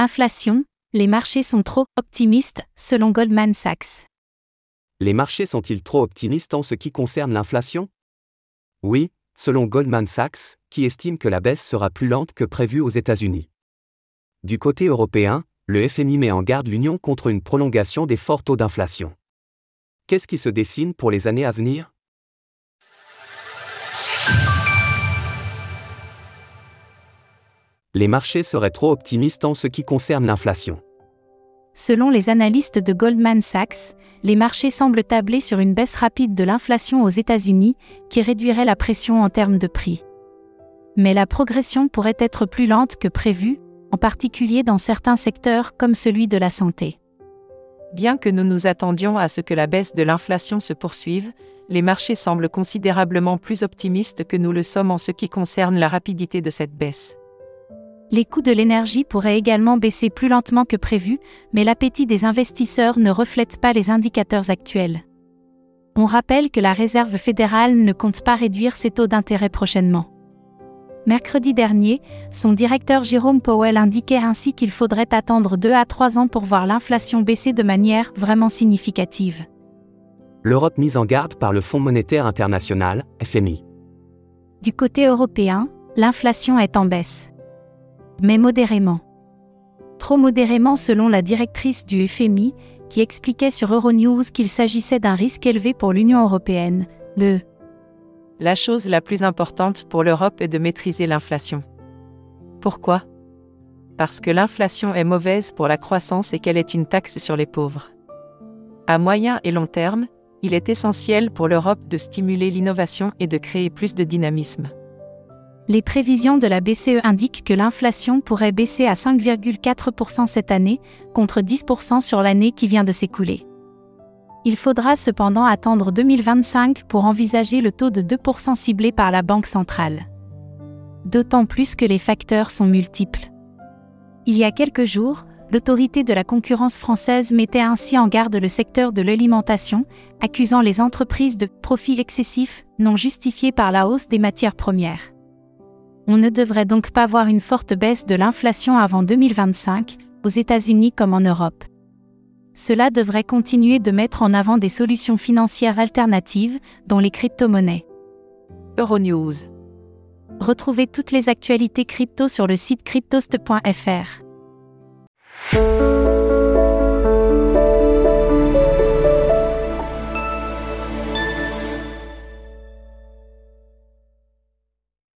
Inflation, les marchés sont trop optimistes, selon Goldman Sachs. Les marchés sont-ils trop optimistes en ce qui concerne l'inflation? Oui, selon Goldman Sachs, qui estime que la baisse sera plus lente que prévu aux États-Unis. Du côté européen, le FMI met en garde l'Union contre une prolongation des forts taux d'inflation. Qu'est-ce qui se dessine pour les années à venir? Les marchés seraient trop optimistes en ce qui concerne l'inflation. Selon les analystes de Goldman Sachs, les marchés semblent tabler sur une baisse rapide de l'inflation aux États-Unis, qui réduirait la pression en termes de prix. Mais la progression pourrait être plus lente que prévu, en particulier dans certains secteurs comme celui de la santé. Bien que nous nous attendions à ce que la baisse de l'inflation se poursuive, les marchés semblent considérablement plus optimistes que nous le sommes en ce qui concerne la rapidité de cette baisse. Les coûts de l'énergie pourraient également baisser plus lentement que prévu, mais l'appétit des investisseurs ne reflète pas les indicateurs actuels. On rappelle que la Réserve fédérale ne compte pas réduire ses taux d'intérêt prochainement. Mercredi dernier, son directeur Jérôme Powell indiquait ainsi qu'il faudrait attendre 2 à 3 ans pour voir l'inflation baisser de manière vraiment significative. L'Europe mise en garde par le Fonds monétaire international, FMI. Du côté européen, l'inflation est en baisse mais modérément. Trop modérément selon la directrice du FMI, qui expliquait sur Euronews qu'il s'agissait d'un risque élevé pour l'Union européenne. Le La chose la plus importante pour l'Europe est de maîtriser l'inflation. Pourquoi? Parce que l'inflation est mauvaise pour la croissance et qu'elle est une taxe sur les pauvres. À moyen et long terme, il est essentiel pour l'Europe de stimuler l'innovation et de créer plus de dynamisme les prévisions de la BCE indiquent que l'inflation pourrait baisser à 5,4% cette année, contre 10% sur l'année qui vient de s'écouler. Il faudra cependant attendre 2025 pour envisager le taux de 2% ciblé par la Banque centrale. D'autant plus que les facteurs sont multiples. Il y a quelques jours, l'autorité de la concurrence française mettait ainsi en garde le secteur de l'alimentation, accusant les entreprises de profits excessifs non justifiés par la hausse des matières premières on ne devrait donc pas voir une forte baisse de l'inflation avant 2025, aux États-Unis comme en Europe. Cela devrait continuer de mettre en avant des solutions financières alternatives, dont les crypto-monnaies. Euronews. Retrouvez toutes les actualités crypto sur le site cryptost.fr.